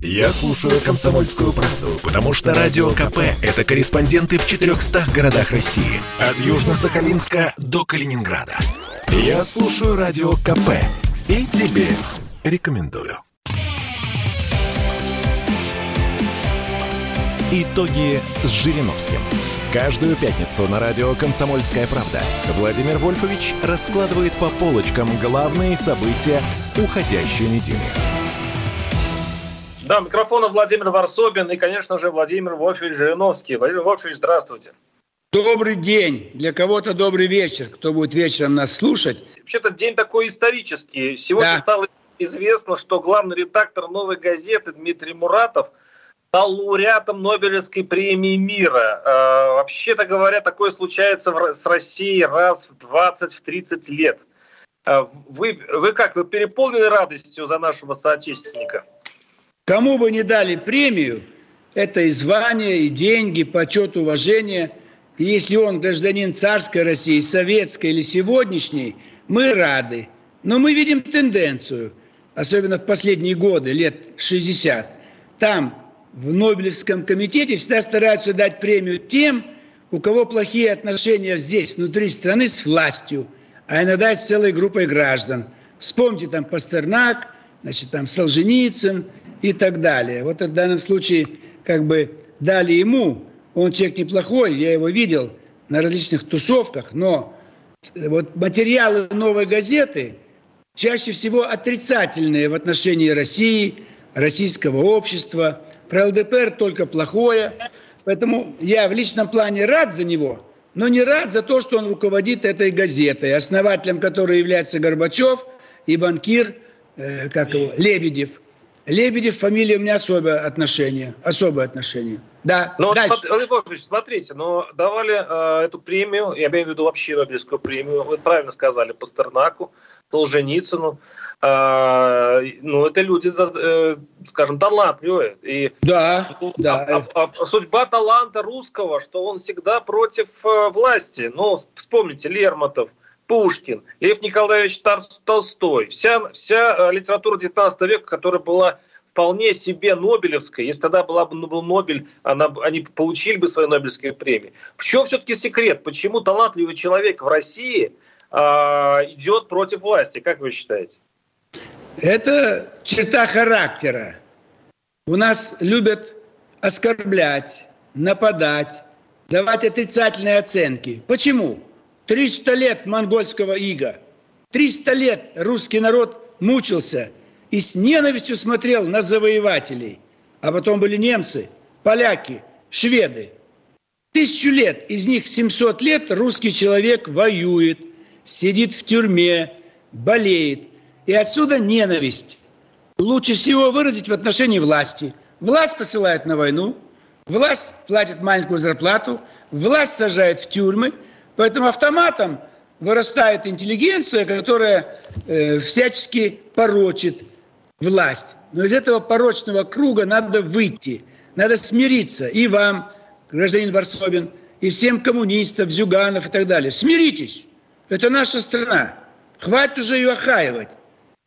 Я слушаю «Комсомольскую правду», потому что «Радио КП» — это корреспонденты в 400 городах России. От Южно-Сахалинска до Калининграда. Я слушаю «Радио КП» и тебе рекомендую. Итоги с Жириновским. Каждую пятницу на радио «Комсомольская правда» Владимир Вольфович раскладывает по полочкам главные события уходящей недели. Да, микрофона Владимир Варсобин и, конечно же, Владимир Вольфович Жириновский. Владимир Вольфович, здравствуйте. Добрый день. Для кого-то добрый вечер, кто будет вечером нас слушать. Вообще-то день такой исторический. Сегодня да. стало известно, что главный редактор «Новой газеты» Дмитрий Муратов стал лауреатом Нобелевской премии мира. Э, вообще-то говоря, такое случается в, с Россией раз в 20-30 лет. Э, вы, вы как, вы переполнены радостью за нашего соотечественника? Кому бы не дали премию, это и звание, и деньги, почет, уважение. И если он гражданин царской России, советской или сегодняшней, мы рады. Но мы видим тенденцию, особенно в последние годы, лет 60. Там, в Нобелевском комитете, всегда стараются дать премию тем, у кого плохие отношения здесь, внутри страны, с властью, а иногда с целой группой граждан. Вспомните там Пастернак, значит, там Солженицын и так далее. Вот в данном случае как бы дали ему, он человек неплохой, я его видел на различных тусовках, но вот материалы новой газеты чаще всего отрицательные в отношении России, российского общества. Про ЛДПР только плохое. Поэтому я в личном плане рад за него, но не рад за то, что он руководит этой газетой, основателем которой является Горбачев и банкир – э, как его, Лебедев. Лебедев, фамилия у меня особое отношение. Особое отношение. Да, но дальше. Смотри, смотрите, но давали э, эту премию, я имею в виду вообще Нобелевскую премию, вы правильно сказали, Пастернаку, Солженицыну. Э, ну, это люди, э, скажем, талантливые. И, да, ну, да. А, а, а, судьба таланта русского, что он всегда против э, власти. Ну, вспомните, Лермонтов, Пушкин, Лев Николаевич Толстой, вся, вся э, литература 19 века, которая была вполне себе Нобелевской, если тогда была бы был Нобель, она, они получили бы свои Нобелевские премии. В чем все-таки секрет? Почему талантливый человек в России а, идет против власти? Как вы считаете? Это черта характера. У нас любят оскорблять, нападать, давать отрицательные оценки. Почему? 300 лет монгольского ига, 300 лет русский народ мучился и с ненавистью смотрел на завоевателей. А потом были немцы, поляки, шведы. Тысячу лет, из них 700 лет русский человек воюет, сидит в тюрьме, болеет. И отсюда ненависть. Лучше всего выразить в отношении власти. Власть посылает на войну, власть платит маленькую зарплату, власть сажает в тюрьмы – Поэтому автоматом вырастает интеллигенция, которая э, всячески порочит власть. Но из этого порочного круга надо выйти, надо смириться. И вам, гражданин Варсобин, и всем коммунистам, Зюганов и так далее. Смиритесь. Это наша страна. Хватит уже ее охаивать.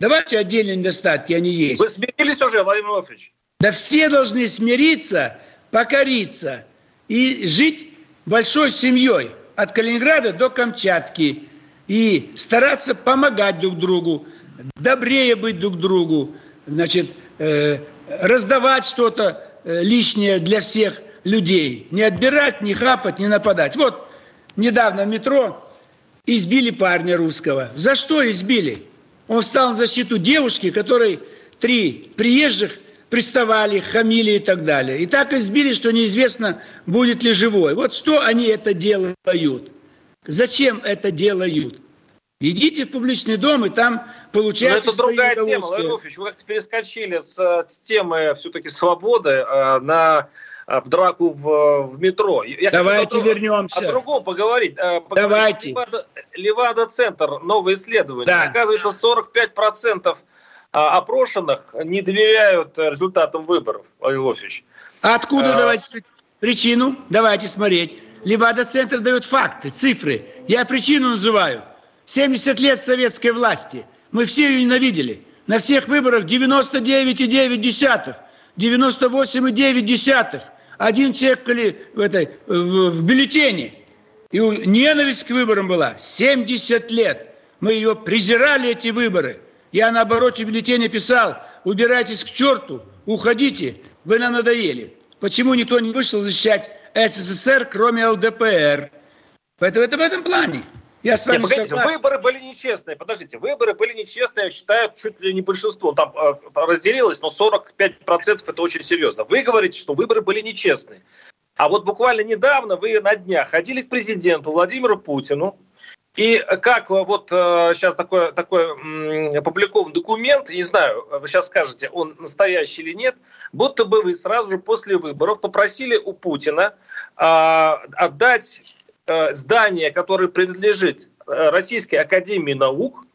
Давайте отдельные недостатки, они есть. Вы смирились уже, Владимир Владимирович? Да все должны смириться, покориться и жить большой семьей от Калининграда до Камчатки и стараться помогать друг другу, добрее быть друг другу, значит, э, раздавать что-то э, лишнее для всех людей, не отбирать, не хапать, не нападать. Вот недавно в метро избили парня русского. За что избили? Он встал на защиту девушки, которой три приезжих приставали, хамили и так далее. И так избили, что неизвестно, будет ли живой. Вот что они это делают. Зачем это делают? Идите в публичный дом и там получайте Но это другая тема, Владимир вы как-то перескочили с, с темы все-таки свободы э, на э, драку в, в метро. Я Давайте хочу вернемся. О другом поговорить. Э, поговорить. Давайте. Левада, Левада-центр, новое исследование. Да. Оказывается, 45% а опрошенных не доверяют результатам выборов, Владимир Владимирович. Откуда а... давайте причину? Давайте смотреть. Левада-центр дает факты, цифры. Я причину называю. 70 лет советской власти. Мы все ее ненавидели. На всех выборах 99,9 98,9. Один человек в, этой, в, в бюллетене. И ненависть к выборам была 70 лет. Мы ее презирали, эти выборы. Я на обороте бюллетеня писал, убирайтесь к черту, уходите, вы нам надоели. Почему никто не вышел защищать СССР, кроме ЛДПР? Поэтому это в этом плане. Я с вами Нет, погодите, согласен. выборы были нечестные. Подождите, выборы были нечестные, считаю, чуть ли не большинство. Там э, разделилось, но 45% это очень серьезно. Вы говорите, что выборы были нечестные. А вот буквально недавно вы на днях ходили к президенту Владимиру Путину, и как вот сейчас такой, такой опубликован документ, не знаю, вы сейчас скажете, он настоящий или нет, будто бы вы сразу же после выборов попросили у Путина э, отдать э, здание, которое принадлежит э, Российской Академии Наук,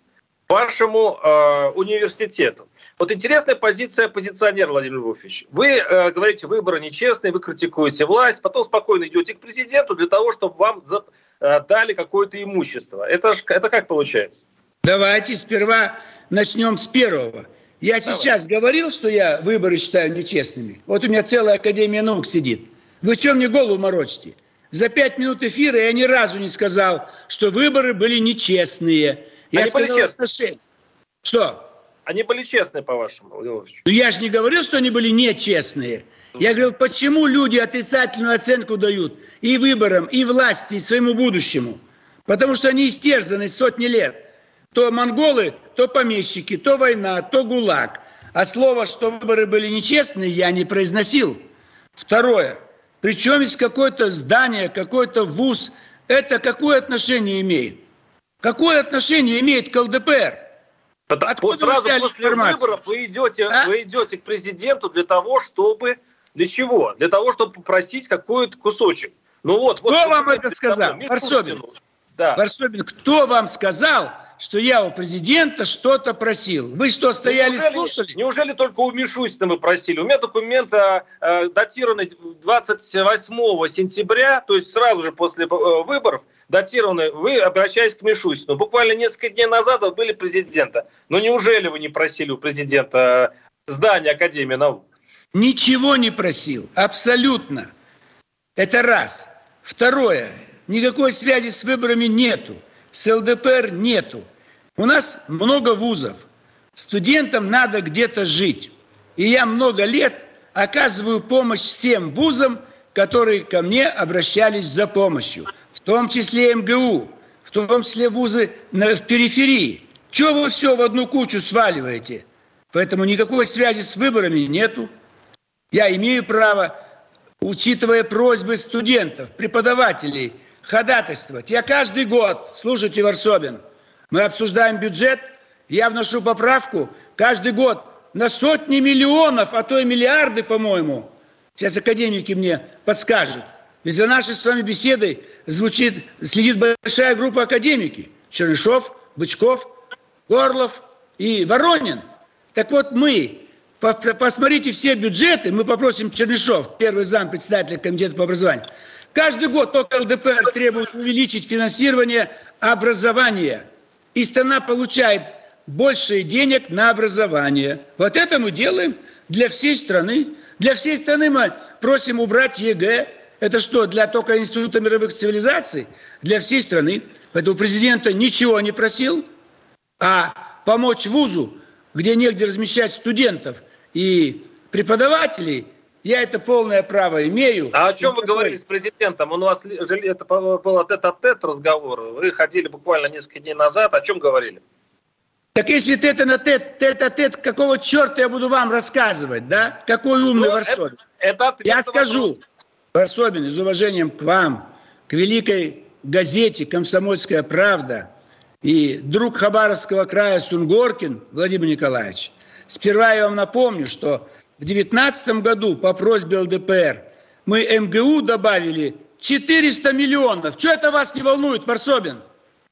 вашему э, университету. Вот интересная позиция оппозиционера, Владимир Вольфович. Вы э, говорите, выборы нечестные, вы критикуете власть, потом спокойно идете к президенту для того, чтобы вам за, э, дали какое-то имущество. Это, ж, это как получается? Давайте сперва начнем с первого. Я Давай. сейчас говорил, что я выборы считаю нечестными. Вот у меня целая Академия наук сидит. Вы что мне голову морочите? За пять минут эфира я ни разу не сказал, что выборы были нечестные. Я Они сказал, были честные. Что? Они были честные, по-вашему, Владимир Ну, я же не говорил, что они были нечестные. Я говорил, почему люди отрицательную оценку дают и выборам, и власти, и своему будущему. Потому что они истерзаны сотни лет. То монголы, то помещики, то война, то гулаг. А слово, что выборы были нечестные, я не произносил. Второе. Причем есть какое-то здание, какой-то вуз. Это какое отношение имеет? Какое отношение имеет к ЛДПР? Откуда сразу после выборов вы идете, а? вы идете к президенту для того, чтобы для чего? Для того, чтобы попросить какой-то кусочек. Ну вот, кто вот, вам это сказал? Варсобин. Да. Варсобин, кто вам сказал, что я у президента что-то просил? Вы что, стояли, неужели, слушали? Неужели только у Мишустина мы просили? У меня документ э, датированы 28 сентября, то есть сразу же после э, выборов, датированы, вы обращаясь к Мишустину. Буквально несколько дней назад вы были президента. Но неужели вы не просили у президента э, здание Академии наук? Ничего не просил, абсолютно. Это раз. Второе. Никакой связи с выборами нету. С ЛДПР нету. У нас много вузов. Студентам надо где-то жить. И я много лет оказываю помощь всем вузам, которые ко мне обращались за помощью том числе МГУ, в том числе вузы в периферии. Чего вы все в одну кучу сваливаете? Поэтому никакой связи с выборами нету. Я имею право, учитывая просьбы студентов, преподавателей, ходатайствовать. Я каждый год, слушайте, Варсобин, мы обсуждаем бюджет, я вношу поправку каждый год на сотни миллионов, а то и миллиарды, по-моему. Сейчас академики мне подскажут. Ведь за нашей с вами беседой звучит, следит большая группа академики. Чернышов, Бычков, Горлов и Воронин. Так вот мы, посмотрите все бюджеты, мы попросим Чернышов, первый зам председателя комитета по образованию. Каждый год только ЛДПР требует увеличить финансирование образования. И страна получает больше денег на образование. Вот это мы делаем для всей страны. Для всей страны мы просим убрать ЕГЭ, это что, для только Института мировых цивилизаций? Для всей страны. Поэтому президента ничего не просил, а помочь вузу, где негде размещать студентов и преподавателей, я это полное право имею. А о чем вы говорили с президентом? Он у вас это был тет-а-тет разговор. Вы ходили буквально несколько дней назад. О чем говорили? Так если тет на тет, тет а тет, какого черта я буду вам рассказывать, да? Какой умный ну, Варсобин? Это, это я скажу. Вопрос. Особенно с уважением к вам, к великой газете «Комсомольская правда» и друг Хабаровского края Сунгоркин Владимир Николаевич. Сперва я вам напомню, что в 2019 году по просьбе ЛДПР мы МГУ добавили 400 миллионов. Что это вас не волнует, Варсобин?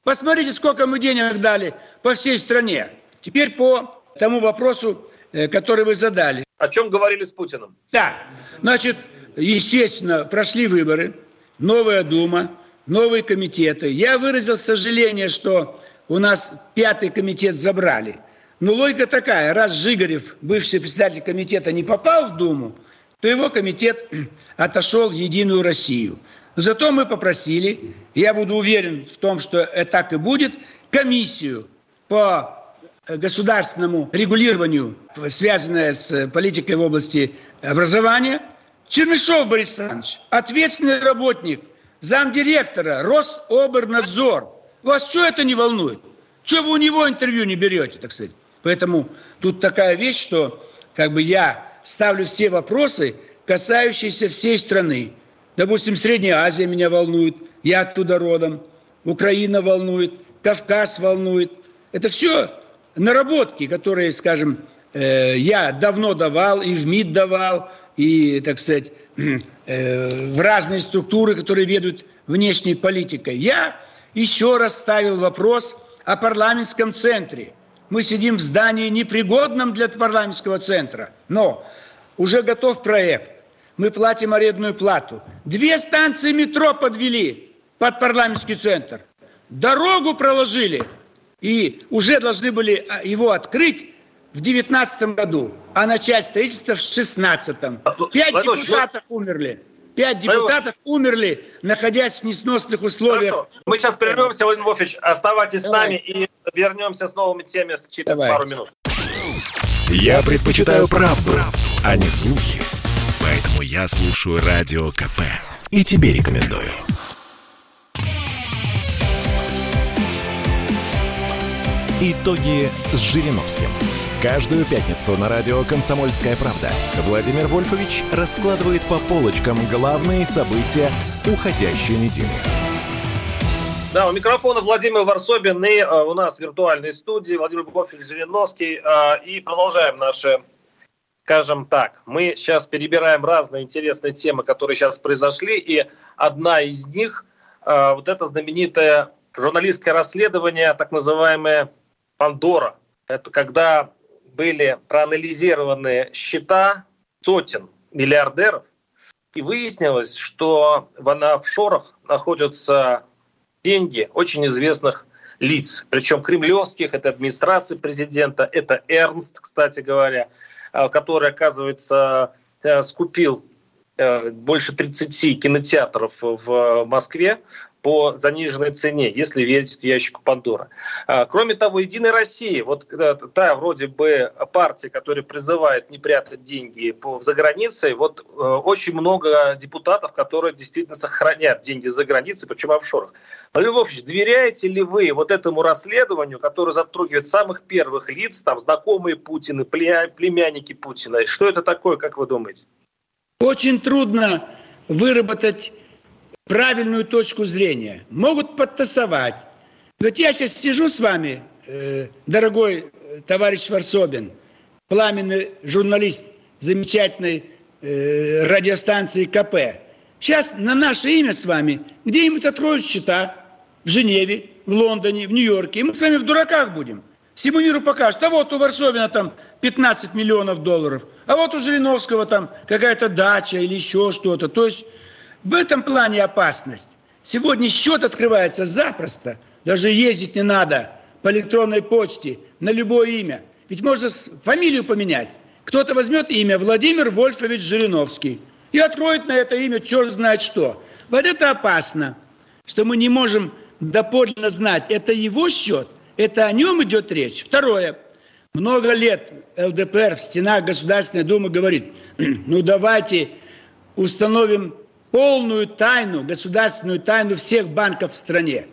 Посмотрите, сколько мы денег дали по всей стране. Теперь по тому вопросу, э, который вы задали. О чем говорили с Путиным? Да. Значит, естественно, прошли выборы, новая Дума, новые комитеты. Я выразил сожаление, что у нас пятый комитет забрали. Но логика такая, раз Жигарев, бывший председатель комитета, не попал в Думу, то его комитет отошел в Единую Россию. Зато мы попросили, я буду уверен в том, что это так и будет, комиссию по государственному регулированию, связанное с политикой в области образования. Чернышов Борис Александрович, ответственный работник, замдиректора, Рособернадзор. Вас что это не волнует? Что вы у него интервью не берете, так сказать? Поэтому тут такая вещь, что как бы я ставлю все вопросы, касающиеся всей страны. Допустим, Средняя Азия меня волнует, я оттуда родом, Украина волнует, Кавказ волнует. Это все наработки, которые, скажем, э, я давно давал, и в МИД давал, и, так сказать, э, в разные структуры, которые ведут внешней политикой. Я еще раз ставил вопрос о парламентском центре. Мы сидим в здании непригодном для парламентского центра, но уже готов проект. Мы платим арендную плату. Две станции метро подвели под парламентский центр. Дорогу проложили – и уже должны были а, его открыть в 2019 году, а начать строительство в 2016. Пять Владимир, депутатов умерли. Пять депутатов умерли, находясь в несносных условиях. Хорошо. Мы сейчас прервемся, Владимир Вольфович. Оставайтесь Давай. с нами и вернемся с новыми темами через Давай. пару минут. Я предпочитаю правду, правду, а не слухи. Поэтому я слушаю Радио КП. И тебе рекомендую. Итоги с Жириновским. Каждую пятницу на радио «Комсомольская правда» Владимир Вольфович раскладывает по полочкам главные события уходящей недели. Да, у микрофона Владимир Варсобин и э, у нас в виртуальной студии Владимир Вольфович Жириновский. Э, и продолжаем наши, скажем так, мы сейчас перебираем разные интересные темы, которые сейчас произошли, и одна из них э, вот это знаменитое журналистское расследование, так называемое Пандора. Это когда были проанализированы счета сотен миллиардеров, и выяснилось, что в офшорах находятся деньги очень известных лиц, причем кремлевских, это администрация президента, это Эрнст, кстати говоря, э, который, оказывается, э, скупил э, больше 30 кинотеатров в Москве по заниженной цене, если верить ящику Пандора. Кроме того, Единая Россия, вот э, та вроде бы партия, которая призывает не прятать деньги за границей, вот э, очень много депутатов, которые действительно сохранят деньги за границей, причем в офшорах. Львович, доверяете ли вы вот этому расследованию, которое затрагивает самых первых лиц, там, знакомые Путина, племянники Путина? Что это такое, как вы думаете? Очень трудно выработать правильную точку зрения, могут подтасовать. Вот я сейчас сижу с вами, э, дорогой э, товарищ Варсобин, пламенный журналист замечательной э, радиостанции КП. Сейчас на наше имя с вами где-нибудь откроют счета в Женеве, в Лондоне, в Нью-Йорке, и мы с вами в дураках будем. Всему миру покажут, а вот у Варсобина там 15 миллионов долларов, а вот у Жириновского там какая-то дача или еще что-то. То есть в этом плане опасность. Сегодня счет открывается запросто. Даже ездить не надо по электронной почте на любое имя. Ведь можно фамилию поменять. Кто-то возьмет имя Владимир Вольфович Жириновский и откроет на это имя черт знает что. Вот это опасно, что мы не можем доподлинно знать, это его счет, это о нем идет речь. Второе. Много лет ЛДПР в стенах Государственной Думы говорит, ну давайте установим полную тайну, государственную тайну всех банков в стране.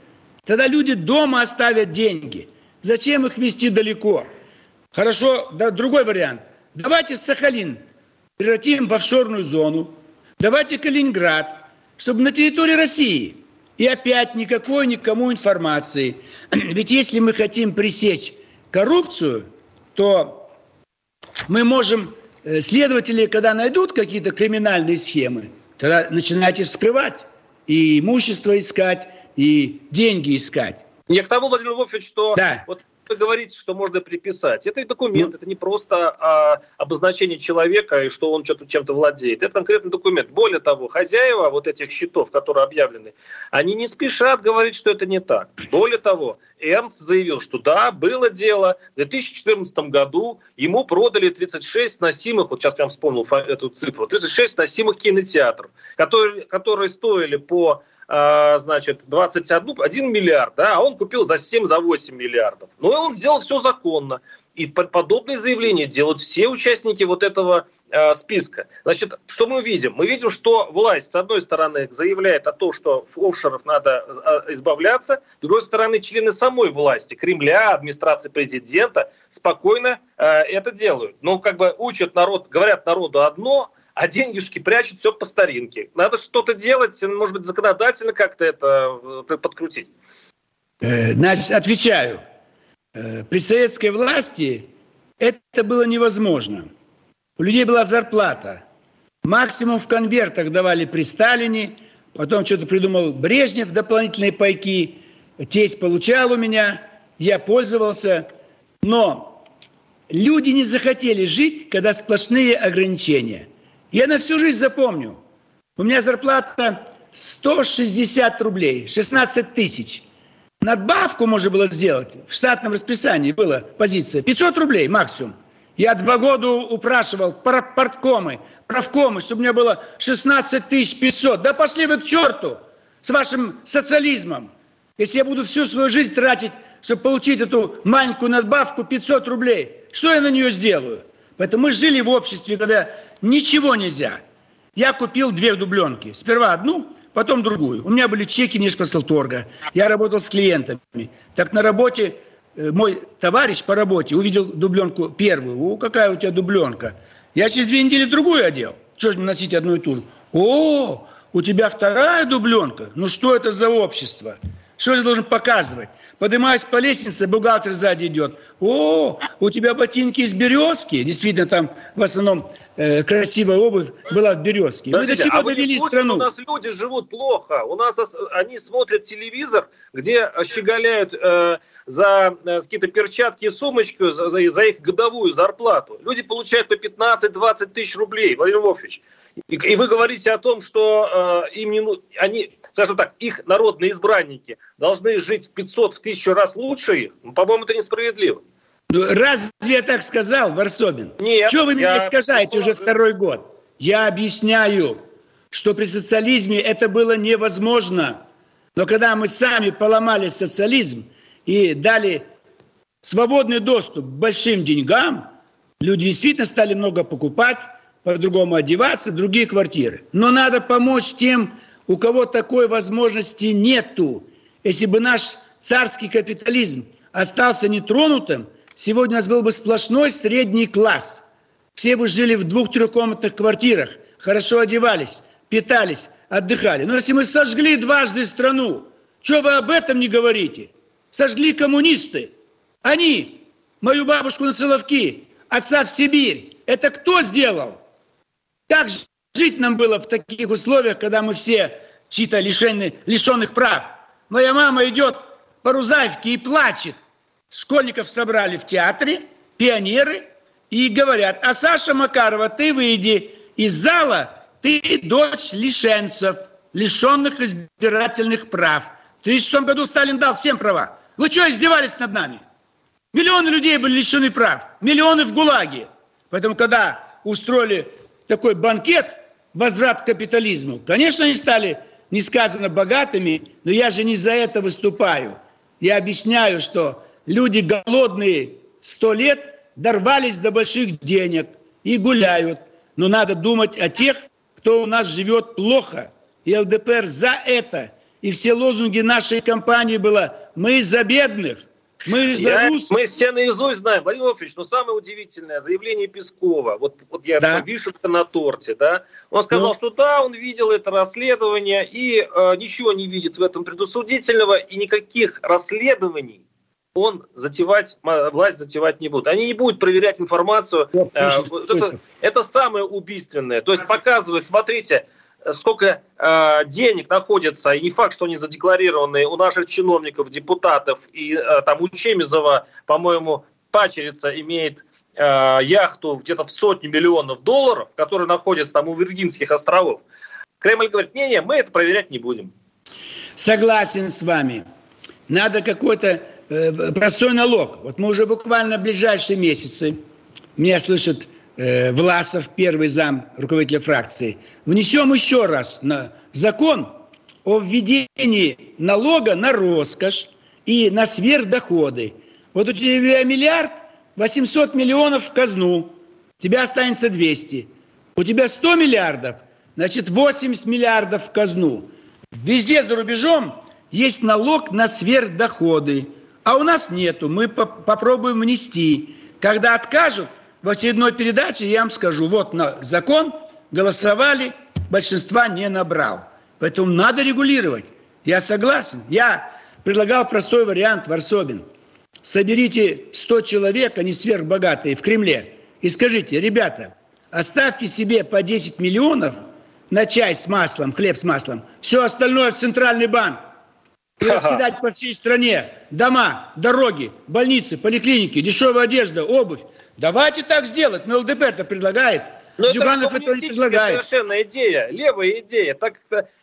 Тогда люди дома оставят деньги. Зачем их везти далеко? Хорошо, да, другой вариант. Давайте Сахалин превратим в офшорную зону. Давайте Калининград, чтобы на территории России. И опять никакой никому информации. Ведь если мы хотим пресечь коррупцию, то мы можем, э, следователи, когда найдут какие-то криминальные схемы, Тогда начинайте вскрывать и имущество искать, и деньги искать. Я к тому, Владимир Львович, что да. вот вы говорите, что можно приписать. Это документ, ну, это не просто а, обозначение человека и что он что-то чем-то владеет. Это конкретный документ. Более того, хозяева вот этих счетов, которые объявлены, они не спешат говорить, что это не так. Более того, Эрнст заявил, что да, было дело. В 2014 году ему продали 36 носимых, вот сейчас я вспомнил эту цифру, 36 носимых кинотеатров, которые, которые стоили по а, значит, 21 1 миллиард, да, а он купил за 7, за 8 миллиардов. Ну и он сделал все законно. И подобные заявления делают все участники вот этого э, списка. Значит, что мы видим? Мы видим, что власть, с одной стороны, заявляет о том, что офшоров надо избавляться, с другой стороны, члены самой власти, Кремля, администрации президента спокойно э, это делают. Ну, как бы учат народ, говорят народу одно, а деньгишки прячут все по старинке. Надо что-то делать, может быть, законодательно как-то это э, подкрутить. Э, значит, отвечаю. Э, при советской власти это было невозможно. У людей была зарплата. Максимум в конвертах давали при Сталине, потом что-то придумал Брежнев, дополнительные пайки. Тесть получал у меня, я пользовался. Но люди не захотели жить, когда сплошные ограничения. Я на всю жизнь запомню. У меня зарплата 160 рублей, 16 тысяч. Надбавку можно было сделать. В штатном расписании была позиция 500 рублей максимум. Я два года упрашивал парткомы, правкомы, чтобы у меня было 16 тысяч 500. Да пошли вы к черту с вашим социализмом. Если я буду всю свою жизнь тратить, чтобы получить эту маленькую надбавку 500 рублей, что я на нее сделаю? Поэтому мы жили в обществе, когда ничего нельзя. Я купил две дубленки. Сперва одну, потом другую. У меня были чеки Нижкослторга. Я работал с клиентами. Так на работе э, мой товарищ по работе увидел дубленку первую. О, какая у тебя дубленка. Я через две недели другую одел. Что же носить одну и ту же? О, у тебя вторая дубленка? Ну что это за общество? Что я должен показывать? Поднимаюсь по лестнице, бухгалтер сзади идет. О, у тебя ботинки из березки. Действительно, там в основном э, красивая обувь была в березке. Мы до чего а довели страну? У нас люди живут плохо. У нас они смотрят телевизор, где щеголяют э, за э, какие-то перчатки и сумочку, за, за, за их годовую зарплату. Люди получают по 15-20 тысяч рублей, Владимир Вович. И, и вы говорите о том, что э, им не, они, скажем так, их народные избранники должны жить в 500, в тысячу раз лучше их. Ну, по-моему, это несправедливо. Ну, разве я так сказал, Варсобин? Нет. Что вы меня искажаете уже второй год? Я объясняю, что при социализме это было невозможно. Но когда мы сами поломали социализм и дали свободный доступ к большим деньгам, люди действительно стали много покупать, по-другому одеваться, другие квартиры. Но надо помочь тем, у кого такой возможности нету. Если бы наш царский капитализм остался нетронутым, сегодня у нас был бы сплошной средний класс. Все бы жили в двух-трехкомнатных квартирах, хорошо одевались, питались, отдыхали. Но если мы сожгли дважды страну, что вы об этом не говорите? Сожгли коммунисты. Они, мою бабушку на Соловки, отца в Сибирь. Это кто сделал? Как жить нам было в таких условиях, когда мы все чьи-то лишены, лишенных прав? Моя мама идет по Рузаевке и плачет. Школьников собрали в театре, пионеры, и говорят, а Саша Макарова, ты выйди из зала, ты дочь лишенцев, лишенных избирательных прав. В 1936 году Сталин дал всем права. Вы что, издевались над нами? Миллионы людей были лишены прав, миллионы в ГУЛАГе. Поэтому, когда устроили такой банкет, возврат к капитализму. Конечно, они стали несказанно богатыми, но я же не за это выступаю. Я объясняю, что люди голодные сто лет дорвались до больших денег и гуляют. Но надо думать о тех, кто у нас живет плохо. И ЛДПР за это. И все лозунги нашей кампании было «Мы за бедных». Мы, я, мы все наизусть знаем. Владимир Владимирович, но самое удивительное заявление Пескова. Вот, вот я да. вишенка на торте, да. Он сказал, ну. что да, он видел это расследование и э, ничего не видит в этом предусудительного и никаких расследований он затевать, власть затевать не будет. Они не будут проверять информацию. Э, это, это самое убийственное. То есть показывают, смотрите, сколько э, денег находится, и не факт, что они задекларированы у наших чиновников, депутатов, и э, там у Чемизова, по-моему, пачерица имеет э, яхту где-то в сотни миллионов долларов, которая находится там у Виргинских островов. Кремль говорит, не-не, мы это проверять не будем. Согласен с вами. Надо какой-то э, простой налог. Вот мы уже буквально в ближайшие месяцы, меня слышат э, Власов, первый зам руководителя фракции, внесем еще раз на закон о введении налога на роскошь и на сверхдоходы. Вот у тебя миллиард, 800 миллионов в казну, тебя останется 200. У тебя 100 миллиардов, значит 80 миллиардов в казну. Везде за рубежом есть налог на сверхдоходы, а у нас нету. Мы по попробуем внести. Когда откажут, в очередной передаче я вам скажу, вот на закон голосовали, большинства не набрал. Поэтому надо регулировать. Я согласен. Я предлагал простой вариант, Варсобин. Соберите 100 человек, они сверхбогатые, в Кремле, и скажите, ребята, оставьте себе по 10 миллионов на чай с маслом, хлеб с маслом, все остальное в Центральный банк. И раскидать по всей стране дома, дороги, больницы, поликлиники, дешевая одежда, обувь. Давайте так сделать. Но ЛДП это предлагает. Но Зюганов это не предлагает. совершенно идея, левая идея. Так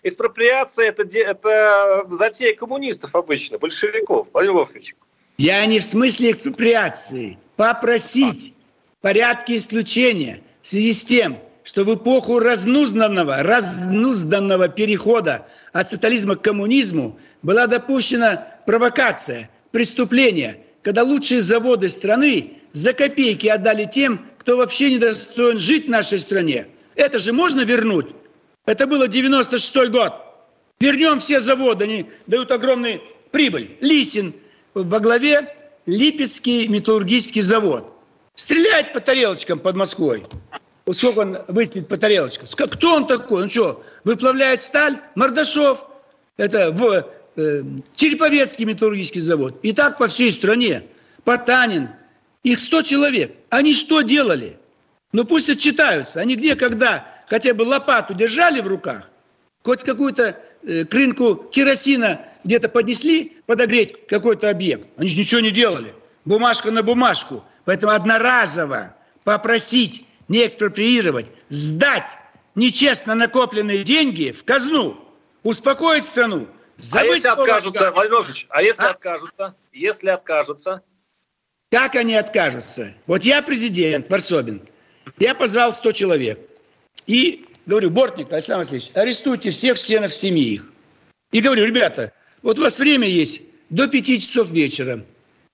экспроприация это, это затея коммунистов обычно, большевиков, Владимир Вольфович. Я не в смысле экспроприации. Попросить порядки исключения в связи с тем, что в эпоху разнузданного, разнузданного перехода от социализма к коммунизму была допущена провокация, преступление, когда лучшие заводы страны за копейки отдали тем, кто вообще не достоин жить в нашей стране. Это же можно вернуть? Это было 96 год. Вернем все заводы, они дают огромную прибыль. Лисин во главе Липецкий металлургический завод. Стрелять по тарелочкам под Москвой вот сколько он выстрелит по тарелочкам. Кто он такой? Он что, выплавляет сталь? Мордашов. Это в э, Череповецкий металлургический завод. И так по всей стране. Потанин. Их 100 человек. Они что делали? Ну пусть отчитаются. Они где, когда хотя бы лопату держали в руках, хоть какую-то э, крынку керосина где-то поднесли подогреть какой-то объект. Они же ничего не делали. Бумажка на бумажку. Поэтому одноразово попросить не экспроприировать, сдать нечестно накопленные деньги в казну, успокоить страну. А если откажутся, Владимир а если а? откажутся? Если откажутся? Как они откажутся? Вот я президент Варсобин, я позвал 100 человек. И говорю, Бортник, Александр Васильевич, арестуйте всех членов семьи их. И говорю, ребята, вот у вас время есть до 5 часов вечера.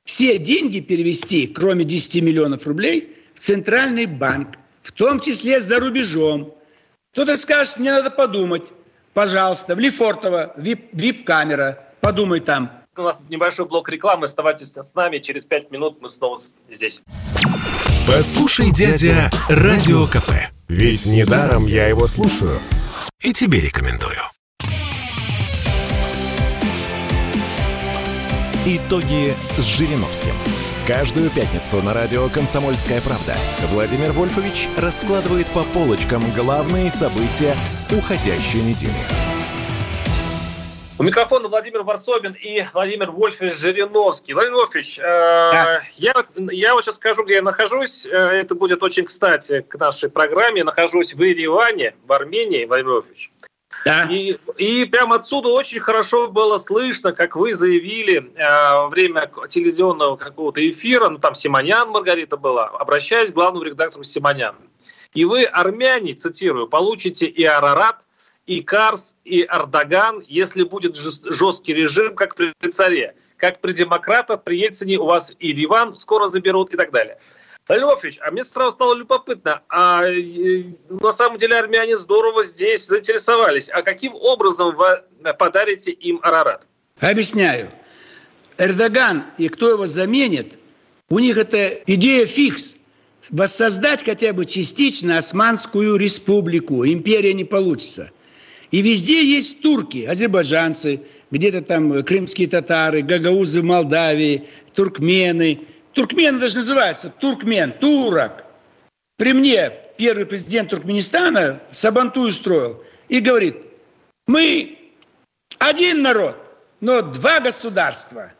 Все деньги перевести, кроме 10 миллионов рублей, в Центральный банк в том числе за рубежом. Кто-то скажет, мне надо подумать. Пожалуйста, в Лефортово, вип-камера, подумай там. У нас небольшой блок рекламы, оставайтесь с нами, через пять минут мы снова здесь. Послушай, дядя, Радио КП, ведь недаром я его слушаю и тебе рекомендую. Итоги с Жириновским. Каждую пятницу на радио «Комсомольская правда» Владимир Вольфович раскладывает по полочкам главные события уходящей недели. Микрофона Владимир Варсобин и Владимир Вольфович Жириновский. Владимир Вольфович, э, да. я, я вот сейчас скажу, где я нахожусь. Э, это будет очень кстати к нашей программе. Я нахожусь в Ереване, в Армении, Владимир Вольфович. Да. И, и прямо отсюда очень хорошо было слышно, как вы заявили э, во время телевизионного какого-то эфира, ну там Симонян Маргарита была, обращаясь к главному редактору Симонян. И вы, армяне, цитирую, получите и Арарат, и Карс, и Ардаган, если будет жесткий режим, как при царе. Как при демократах, при Ельцине у вас и Ливан скоро заберут и так далее. Вольфович, а мне сразу стало любопытно, а э, на самом деле армяне здорово здесь заинтересовались. А каким образом вы подарите им Арарат? Объясняю. Эрдоган и кто его заменит, у них это идея фикс. Воссоздать хотя бы частично Османскую республику. Империя не получится. И везде есть турки, азербайджанцы, где-то там крымские татары, гагаузы в Молдавии, туркмены – Туркмен даже называется туркмен, турок. При мне первый президент Туркменистана Сабантуй строил. и говорит, мы один народ, но два государства.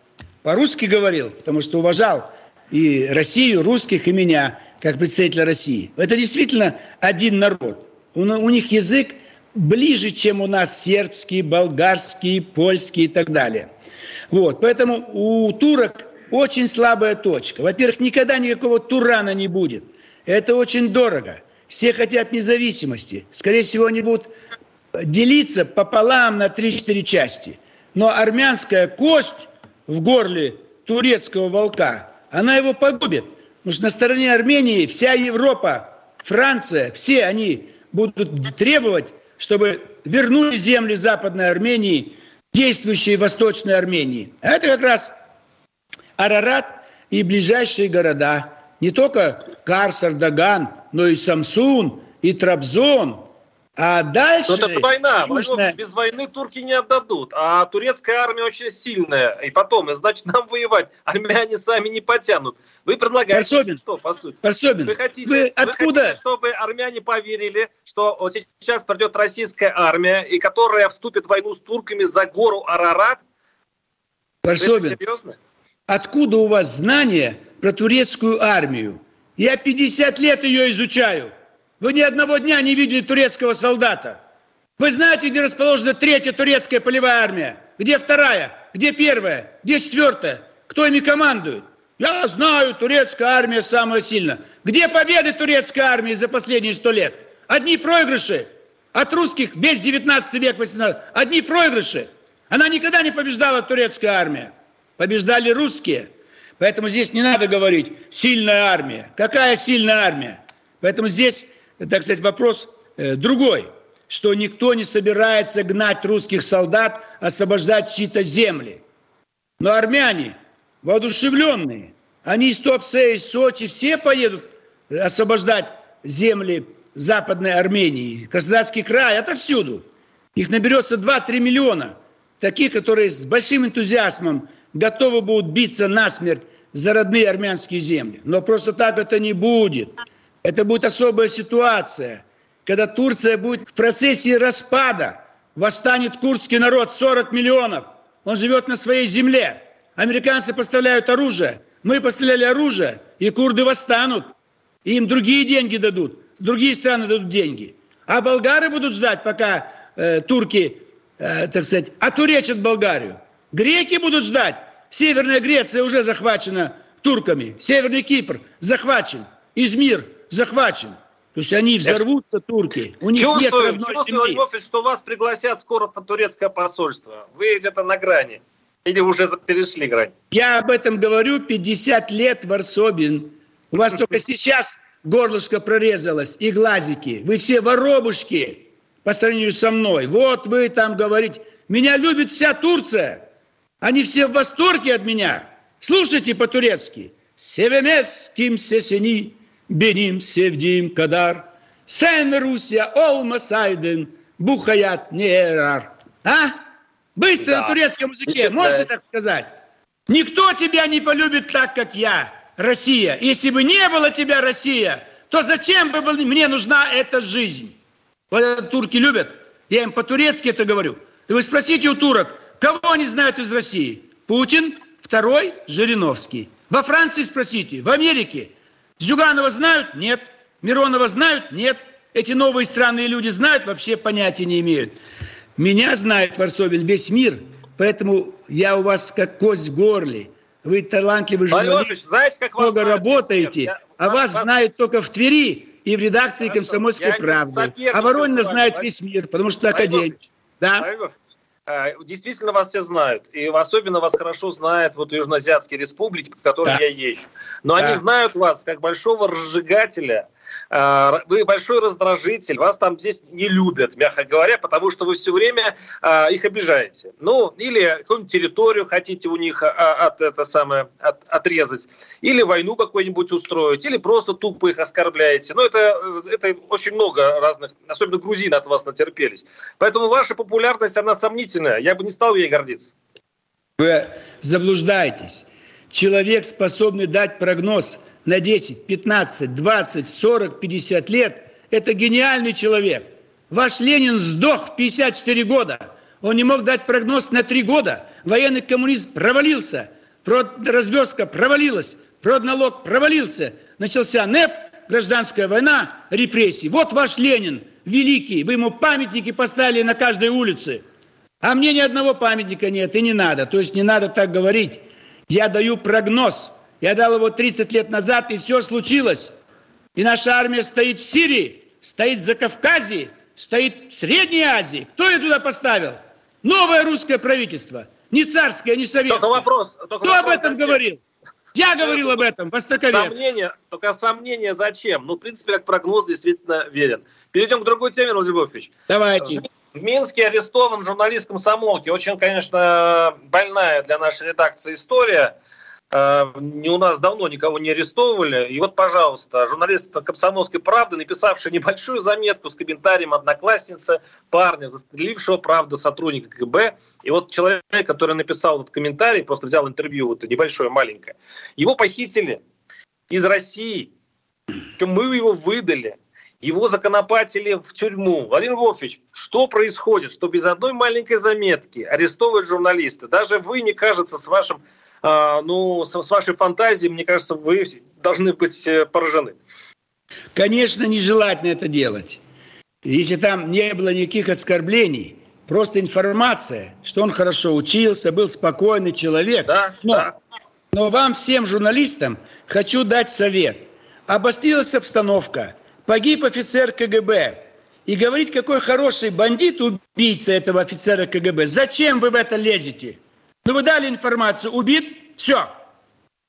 По-русски говорил, потому что уважал и Россию, русских, и меня, как представителя России. Это действительно один народ. У, у них язык ближе, чем у нас сербский, болгарский, польский и так далее. Вот, поэтому у турок очень слабая точка. Во-первых, никогда никакого Турана не будет. Это очень дорого. Все хотят независимости. Скорее всего, они будут делиться пополам на 3-4 части. Но армянская кость в горле турецкого волка, она его погубит. Потому что на стороне Армении вся Европа, Франция, все они будут требовать, чтобы вернули земли Западной Армении, действующей Восточной Армении. Это как раз Арарат и ближайшие города. Не только Карс, Ардаган, но и Самсун, и Трабзон. А дальше... Но это война. Южная... Без войны турки не отдадут. А турецкая армия очень сильная. И потом, значит, нам воевать армяне сами не потянут. Вы предлагаете Парсобин, что, по сути? Парсобин, вы хотите, вы, откуда? хотите, чтобы армяне поверили, что вот сейчас придет российская армия, и которая вступит в войну с турками за гору Арарат? Парсобин, серьезно? откуда у вас знания про турецкую армию? Я 50 лет ее изучаю. Вы ни одного дня не видели турецкого солдата. Вы знаете, где расположена третья турецкая полевая армия? Где вторая? Где первая? Где четвертая? Кто ими командует? Я знаю, турецкая армия самая сильная. Где победы турецкой армии за последние сто лет? Одни проигрыши. От русских весь 19 век, 18, одни проигрыши. Она никогда не побеждала турецкая армия. Побеждали русские. Поэтому здесь не надо говорить «сильная армия». Какая сильная армия? Поэтому здесь, так сказать, вопрос э, другой, что никто не собирается гнать русских солдат, освобождать чьи-то земли. Но армяне, воодушевленные, они из Туапсе, из Сочи, все поедут освобождать земли Западной Армении, Краснодарский край, это всюду. Их наберется 2-3 миллиона, таких, которые с большим энтузиазмом готовы будут биться насмерть за родные армянские земли. Но просто так это не будет. Это будет особая ситуация, когда Турция будет в процессе распада. Восстанет курдский народ, 40 миллионов. Он живет на своей земле. Американцы поставляют оружие. Мы поставляли оружие, и курды восстанут. И им другие деньги дадут. Другие страны дадут деньги. А болгары будут ждать, пока э, турки, э, так сказать, отуречат Болгарию. Греки будут ждать. Северная Греция уже захвачена турками. Северный Кипр захвачен. Измир захвачен. То есть они взорвутся, турки. У них чувствую, нет чувствую, земли. что вас пригласят скоро в турецкое посольство. Вы где-то на грани. Или уже перешли грань? Я об этом говорю 50 лет, Варсобин. У вас только сейчас горлышко прорезалось и глазики. Вы все воробушки по сравнению со мной. Вот вы там говорите. Меня любит вся Турция. Они все в восторге от меня. Слушайте по-турецки. Севемес беним севдим кадар. Сен Русия олмасайден, бухаят нерар. А? Быстро да. на турецком языке, можете так сказать? Никто тебя не полюбит так, как я, Россия. Если бы не было тебя, Россия, то зачем бы мне нужна эта жизнь? Вот турки любят. Я им по-турецки это говорю. Вы спросите у турок, Кого они знают из России? Путин, второй – Жириновский. Во Франции спросите, в Америке. Зюганова знают? Нет. Миронова знают? Нет. Эти новые странные люди знают? Вообще понятия не имеют. Меня знает Варсобин весь мир, поэтому я у вас как кость в горле. Вы талантливый журналист, знаете, как много знают, работаете, я, а вас, вас знают только в Твери и в редакции Хорошо, «Комсомольской правды». А Воронина знает весь мир, потому что академик. Да? А, действительно вас все знают, и особенно вас хорошо знают вот Южноазиатские республики, в которые да. я езжу. Но да. они знают вас как большого разжигателя, вы большой раздражитель, вас там здесь не любят, мягко говоря, потому что вы все время а, их обижаете. Ну, или какую-нибудь территорию хотите у них а, от, это самое, от, отрезать, или войну какую-нибудь устроить, или просто тупо их оскорбляете. Ну, это, это очень много разных, особенно грузины от вас натерпелись. Поэтому ваша популярность, она сомнительная, я бы не стал ей гордиться. Вы заблуждаетесь. Человек, способный дать прогноз – на 10, 15, 20, 40, 50 лет, это гениальный человек. Ваш Ленин сдох в 54 года. Он не мог дать прогноз на три года. Военный коммунизм провалился. Развертка провалилась. Продналог провалился. Начался НЭП, гражданская война, репрессии. Вот ваш Ленин, великий. Вы ему памятники поставили на каждой улице. А мне ни одного памятника нет, и не надо. То есть не надо так говорить. Я даю прогноз. Я дал его 30 лет назад, и все случилось. И наша армия стоит в Сирии, стоит в Закавказье, стоит в Средней Азии. Кто ее туда поставил? Новое русское правительство. Не царское, не советское. Только вопрос. Только Кто вопрос об этом зачем? говорил? Я говорил об этом, востоковед. Сомнения, только сомнения зачем? Ну, в принципе, как прогноз действительно верен. Перейдем к другой теме, Владимир Львович. Давайте. В Минске арестован журналист комсомолки. Очень, конечно, больная для нашей редакции история. Э, не у нас давно никого не арестовывали. И вот, пожалуйста, журналист «Комсомольской правды», написавший небольшую заметку с комментарием одноклассницы парня, застрелившего, правда, сотрудника КГБ. И вот человек, который написал этот комментарий, просто взял интервью, вот небольшое, маленькое, его похитили из России. Причем мы его выдали. Его законопатили в тюрьму. Владимир Вольфович, что происходит, что без одной маленькой заметки арестовывают журналисты? Даже вы, не кажется, с вашим ну, с, вашей фантазией, мне кажется, вы должны быть э, поражены. Конечно, нежелательно это делать. Если там не было никаких оскорблений, просто информация, что он хорошо учился, был спокойный человек. Да, но, да. но вам всем журналистам хочу дать совет. Обострилась обстановка, погиб офицер КГБ. И говорить, какой хороший бандит, убийца этого офицера КГБ, зачем вы в это лезете? Ну вы дали информацию, убит, все.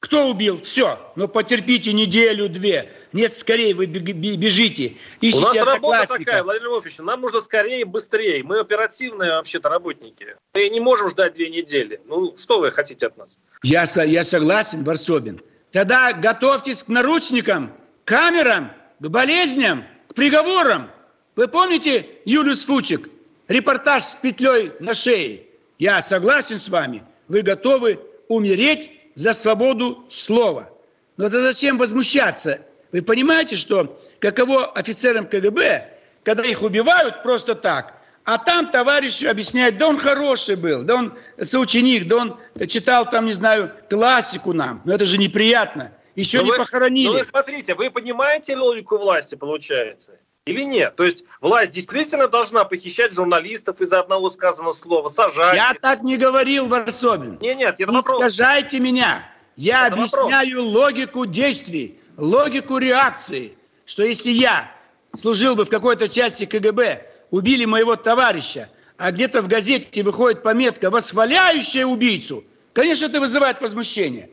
Кто убил? Все. Но потерпите неделю-две. Нет, скорее вы бежите. Ищите У нас работа такая, Владимир Львович, нам нужно скорее и быстрее. Мы оперативные вообще-то работники. Мы не можем ждать две недели. Ну, что вы хотите от нас? Я, я согласен, Варсобин. Тогда готовьтесь к наручникам, к камерам, к болезням, к приговорам. Вы помните Юлиус Фучик? Репортаж с петлей на шее. Я согласен с вами. Вы готовы умереть за свободу слова. Но тогда зачем возмущаться? Вы понимаете, что каково офицерам КГБ, когда их убивают просто так, а там товарищу объясняют, да он хороший был, да он соученик, да он читал там, не знаю, классику нам. Но это же неприятно. Еще но не вы, похоронили. Ну вы смотрите, вы понимаете логику власти, получается? Или нет? То есть власть действительно должна похищать журналистов из-за одного сказанного слова, сажать. Я так не говорил, Варсобин. Нет, нет, это не вопрос. скажайте меня. Я это объясняю вопрос. логику действий, логику реакции. Что если я служил бы в какой-то части КГБ, убили моего товарища, а где-то в газете выходит пометка, восхваляющая убийцу, конечно, это вызывает возмущение.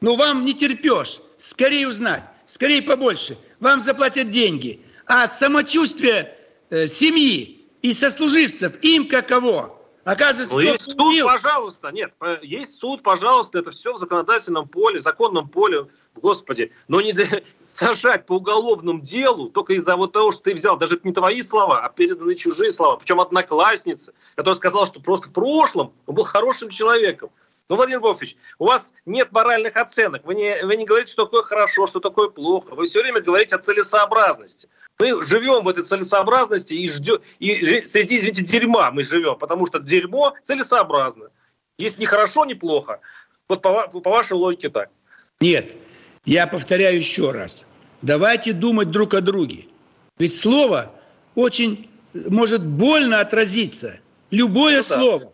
Но вам не терпешь. Скорее узнать, скорее побольше. Вам заплатят деньги – а самочувствие э, семьи и сослуживцев, им каково? Оказывается, ну, есть суд, убил. пожалуйста. Нет, э, есть суд, пожалуйста. Это все в законодательном поле, законном поле, господи. Но не сажать по уголовному делу только из-за вот того, что ты взял, даже это не твои слова, а переданы чужие слова. Причем одноклассница, которая сказала, что просто в прошлом он был хорошим человеком. Ну, Владимир Вольфович, у вас нет моральных оценок. Вы не, вы не говорите, что такое хорошо, что такое плохо. Вы все время говорите о целесообразности. Мы живем в этой целесообразности и ждем, и среди, извините, дерьма мы живем, потому что дерьмо целесообразно. Есть не хорошо, не плохо. Вот по, по вашей логике так. Нет, я повторяю еще раз. Давайте думать друг о друге. Ведь слово очень может больно отразиться. Любое ну, слово. Да.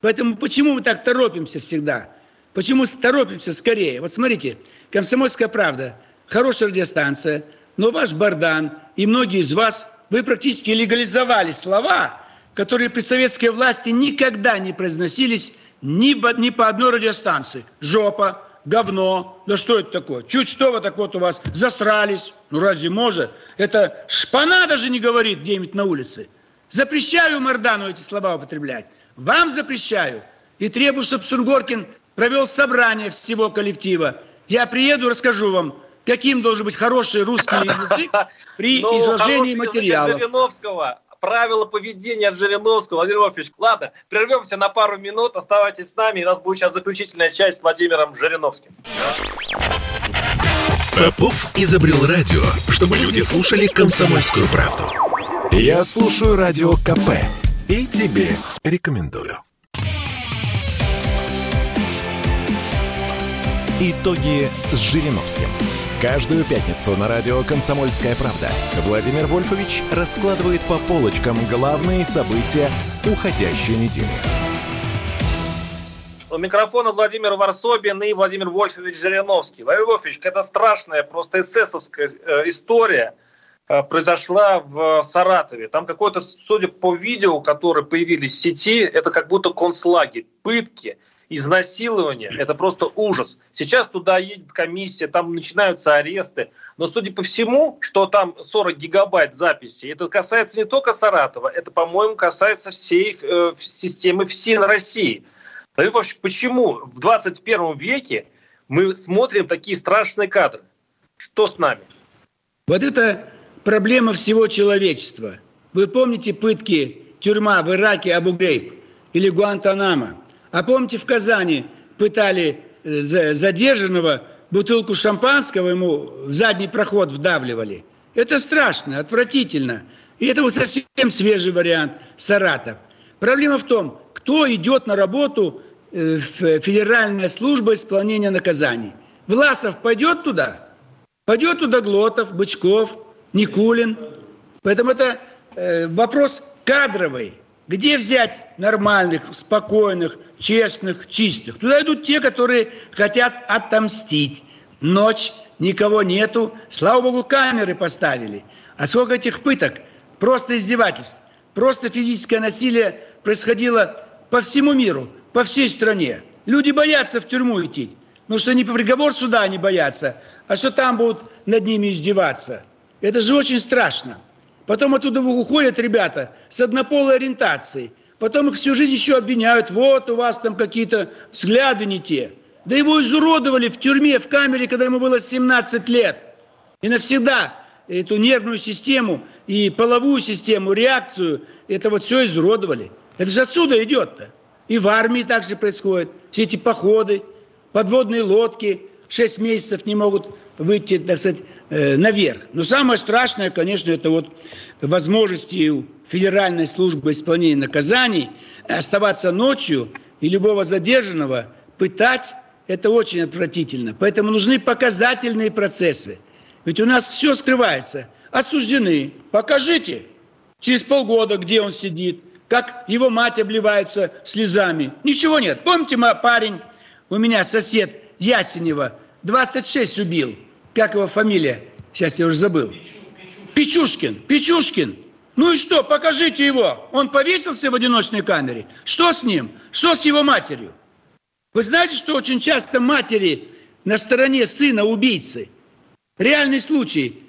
Поэтому почему мы так торопимся всегда? Почему торопимся скорее? Вот смотрите, «Комсомольская правда» – хорошая радиостанция, но ваш Бардан и многие из вас, вы практически легализовали слова, которые при советской власти никогда не произносились ни, ни по одной радиостанции. Жопа, говно, да что это такое? Чуть что вот так вот у вас засрались. Ну разве может? Это шпана даже не говорит где-нибудь на улице. Запрещаю Мардану эти слова употреблять. Вам запрещаю. И требую, чтобы Сунгоркин провел собрание всего коллектива. Я приеду, расскажу вам, каким должен быть хороший русский язык при ну, изложении материала. Жириновского, правила поведения от Жириновского. Владимир Вольфович, ладно, прервемся на пару минут, оставайтесь с нами, и у нас будет сейчас заключительная часть с Владимиром Жириновским. Попов изобрел радио, чтобы люди слушали комсомольскую правду. Я слушаю Радио КП и тебе рекомендую. Итоги с Жириновским. Каждую пятницу на радио «Комсомольская правда» Владимир Вольфович раскладывает по полочкам главные события уходящей недели. У микрофона Владимир Варсобин и Владимир Вольфович Жириновский. Владимир Вольфович, это страшная, просто эсэсовская э, история э, произошла в Саратове. Там какой-то, судя по видео, которые появились в сети, это как будто концлагерь, пытки – изнасилование, это просто ужас. Сейчас туда едет комиссия, там начинаются аресты, но судя по всему, что там 40 гигабайт записи, это касается не только Саратова, это, по-моему, касается всей э, системы ФСИН России. Почему в 21 веке мы смотрим такие страшные кадры? Что с нами? Вот это проблема всего человечества. Вы помните пытки тюрьма в Ираке Абу-Грейб или Гуантанамо? А помните, в Казани пытали э, задержанного, бутылку шампанского ему в задний проход вдавливали. Это страшно, отвратительно. И это вот совсем свежий вариант Саратов. Проблема в том, кто идет на работу э, в Федеральная служба исполнения наказаний. Власов пойдет туда? Пойдет туда Глотов, Бычков, Никулин. Поэтому это э, вопрос кадровый. Где взять нормальных, спокойных, честных, чистых? Туда идут те, которые хотят отомстить. Ночь, никого нету. Слава богу, камеры поставили. А сколько этих пыток? Просто издевательств. Просто физическое насилие происходило по всему миру, по всей стране. Люди боятся в тюрьму идти. Потому что не по приговор суда они боятся, а что там будут над ними издеваться. Это же очень страшно. Потом оттуда уходят ребята с однополой ориентацией. Потом их всю жизнь еще обвиняют. Вот у вас там какие-то взгляды не те. Да его изуродовали в тюрьме, в камере, когда ему было 17 лет. И навсегда эту нервную систему и половую систему, реакцию, это вот все изуродовали. Это же отсюда идет-то. И в армии также происходит. Все эти походы, подводные лодки, 6 месяцев не могут выйти, так сказать, э, наверх. Но самое страшное, конечно, это вот возможности Федеральной службы исполнения наказаний оставаться ночью и любого задержанного пытать, это очень отвратительно. Поэтому нужны показательные процессы. Ведь у нас все скрывается. Осуждены. Покажите. Через полгода, где он сидит, как его мать обливается слезами. Ничего нет. Помните, парень, у меня сосед Ясенева, 26 убил как его фамилия? Сейчас я уже забыл. Печушкин. Печушкин. Ну и что, покажите его. Он повесился в одиночной камере. Что с ним? Что с его матерью? Вы знаете, что очень часто матери на стороне сына убийцы? Реальный случай.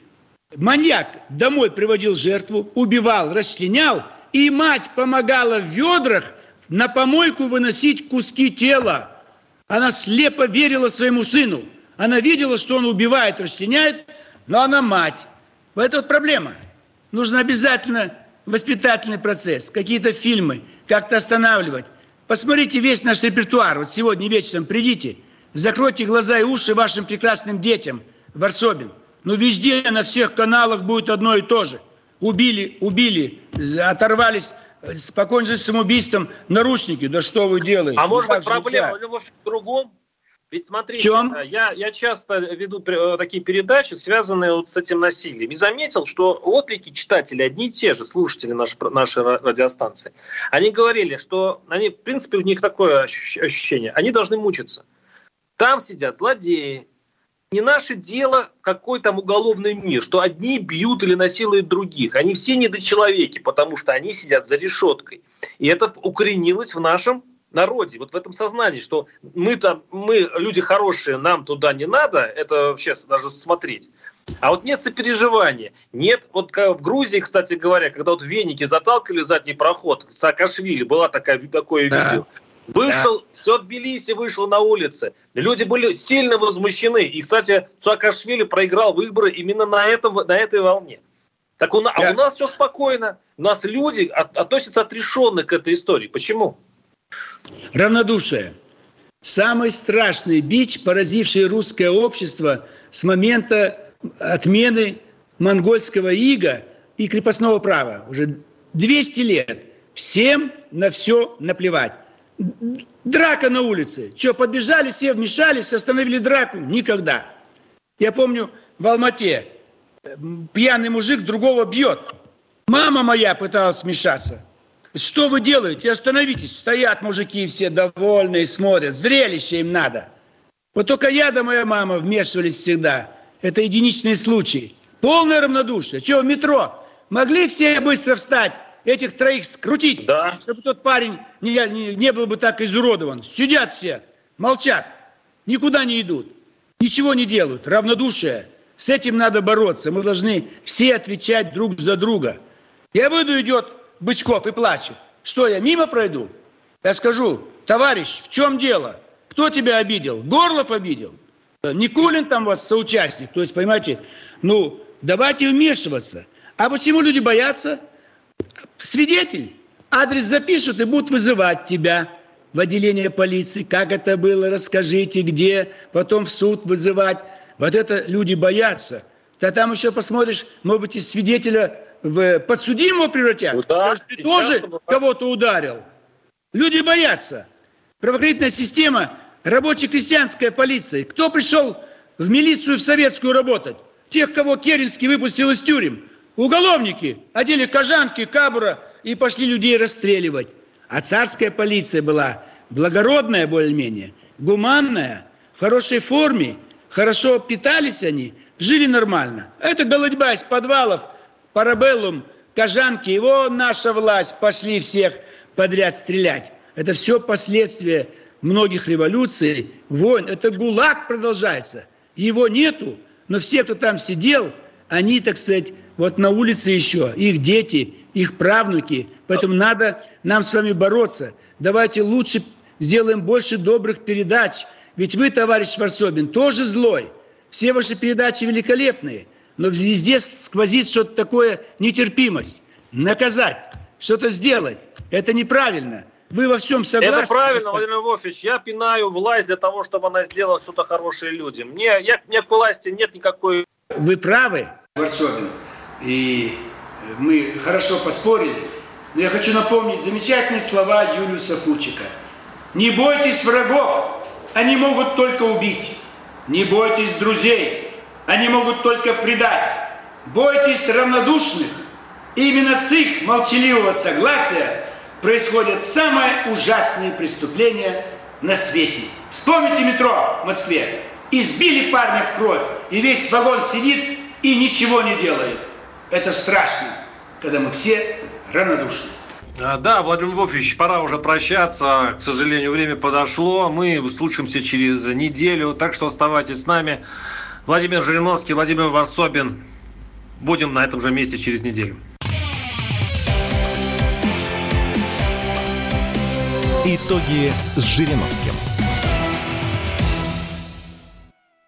Маньяк домой приводил жертву, убивал, расчленял, и мать помогала в ведрах на помойку выносить куски тела. Она слепо верила своему сыну – она видела, что он убивает, расчленяет, но она мать. Вот это вот проблема. Нужно обязательно воспитательный процесс, какие-то фильмы, как-то останавливать. Посмотрите весь наш репертуар. Вот сегодня вечером придите, закройте глаза и уши вашим прекрасным детям, Варсобин. Ну, везде, на всех каналах будет одно и то же. Убили, убили, оторвались спокойно же самоубийством наручники. Да что вы делаете? А может быть проблема в другом? Ведь смотрите, чем? Э, я, я часто веду э, такие передачи, связанные вот с этим насилием, и заметил, что отклики читателей одни и те же, слушатели нашей, нашей радиостанции. Они говорили, что они, в принципе, у них такое ощущение, они должны мучиться. Там сидят злодеи, не наше дело какой там уголовный мир, что одни бьют или насилуют других. Они все недочеловеки, потому что они сидят за решеткой. И это укоренилось в нашем народе, вот в этом сознании, что мы там, мы люди хорошие, нам туда не надо, это вообще даже смотреть. А вот нет сопереживания, нет, вот в Грузии, кстати говоря, когда вот веники заталкивали задний проход, Саакашвили, была такая, такое да. видео, Вышел, да. все Тбилиси вышел на улицы. Люди были сильно возмущены. И, кстати, Саакашвили проиграл выборы именно на, этом, на этой волне. Так у, да. а у нас все спокойно. У нас люди от, относятся отрешенно к этой истории. Почему? Равнодушие. Самый страшный бич, поразивший русское общество с момента отмены монгольского ига и крепостного права. Уже 200 лет. Всем на все наплевать. Драка на улице. Что, подбежали, все вмешались, остановили драку? Никогда. Я помню, в Алмате пьяный мужик другого бьет. Мама моя пыталась вмешаться. Что вы делаете? Остановитесь. Стоят мужики все довольные, смотрят. Зрелище им надо. Вот только я да моя мама вмешивались всегда. Это единичные случаи. Полное равнодушие. Что, в метро? Могли все быстро встать, этих троих скрутить, да. чтобы тот парень не, не, не был бы так изуродован. Сидят все, молчат, никуда не идут, ничего не делают. Равнодушие. С этим надо бороться. Мы должны все отвечать друг за друга. Я выйду, идет Бычков и плачет. Что, я мимо пройду? Я скажу, товарищ, в чем дело? Кто тебя обидел? Горлов обидел? Никулин там вас соучастник. То есть, понимаете, ну, давайте вмешиваться. А почему люди боятся? Свидетель. Адрес запишут и будут вызывать тебя в отделение полиции. Как это было, расскажите, где, потом в суд вызывать. Вот это люди боятся. Да там еще посмотришь, может быть, из свидетеля в подсудимого превратят. Ну, да, Скажут, ты тоже кого-то ударил. Люди боятся. Правоохранительная система, рабоче-крестьянская полиция. Кто пришел в милицию в советскую работать? Тех, кого Керенский выпустил из тюрем. Уголовники одели кожанки, кабура и пошли людей расстреливать. А царская полиция была благородная более-менее, гуманная, в хорошей форме, хорошо питались они, жили нормально. Это голодьба из подвалов, парабеллум, кожанки, его наша власть, пошли всех подряд стрелять. Это все последствия многих революций, войн. Это ГУЛАГ продолжается. Его нету, но все, кто там сидел, они, так сказать, вот на улице еще, их дети, их правнуки. Поэтому надо нам с вами бороться. Давайте лучше сделаем больше добрых передач. Ведь вы, товарищ Варсобин, тоже злой. Все ваши передачи великолепные. Но везде сквозит что-то такое нетерпимость. Наказать, что-то сделать. Это неправильно. Вы во всем согласны? Это правильно, Владимир Львович. Я пинаю власть для того, чтобы она сделала что-то хорошее людям. Мне, я, мне к власти нет никакой... Вы правы, Варсобин и мы хорошо поспорили, но я хочу напомнить замечательные слова Юлиуса Фучика. «Не бойтесь врагов, они могут только убить. Не бойтесь друзей, они могут только предать. Бойтесь равнодушных, именно с их молчаливого согласия происходят самые ужасные преступления на свете. Вспомните метро в Москве. Избили парня в кровь, и весь вагон сидит и ничего не делает. Это страшно, когда мы все равнодушны. А, да, Владимир Львович, пора уже прощаться. К сожалению, время подошло. Мы слушаемся через неделю, так что оставайтесь с нами. Владимир Жириновский, Владимир Варсобин. Будем на этом же месте через неделю. Итоги с Жириновским.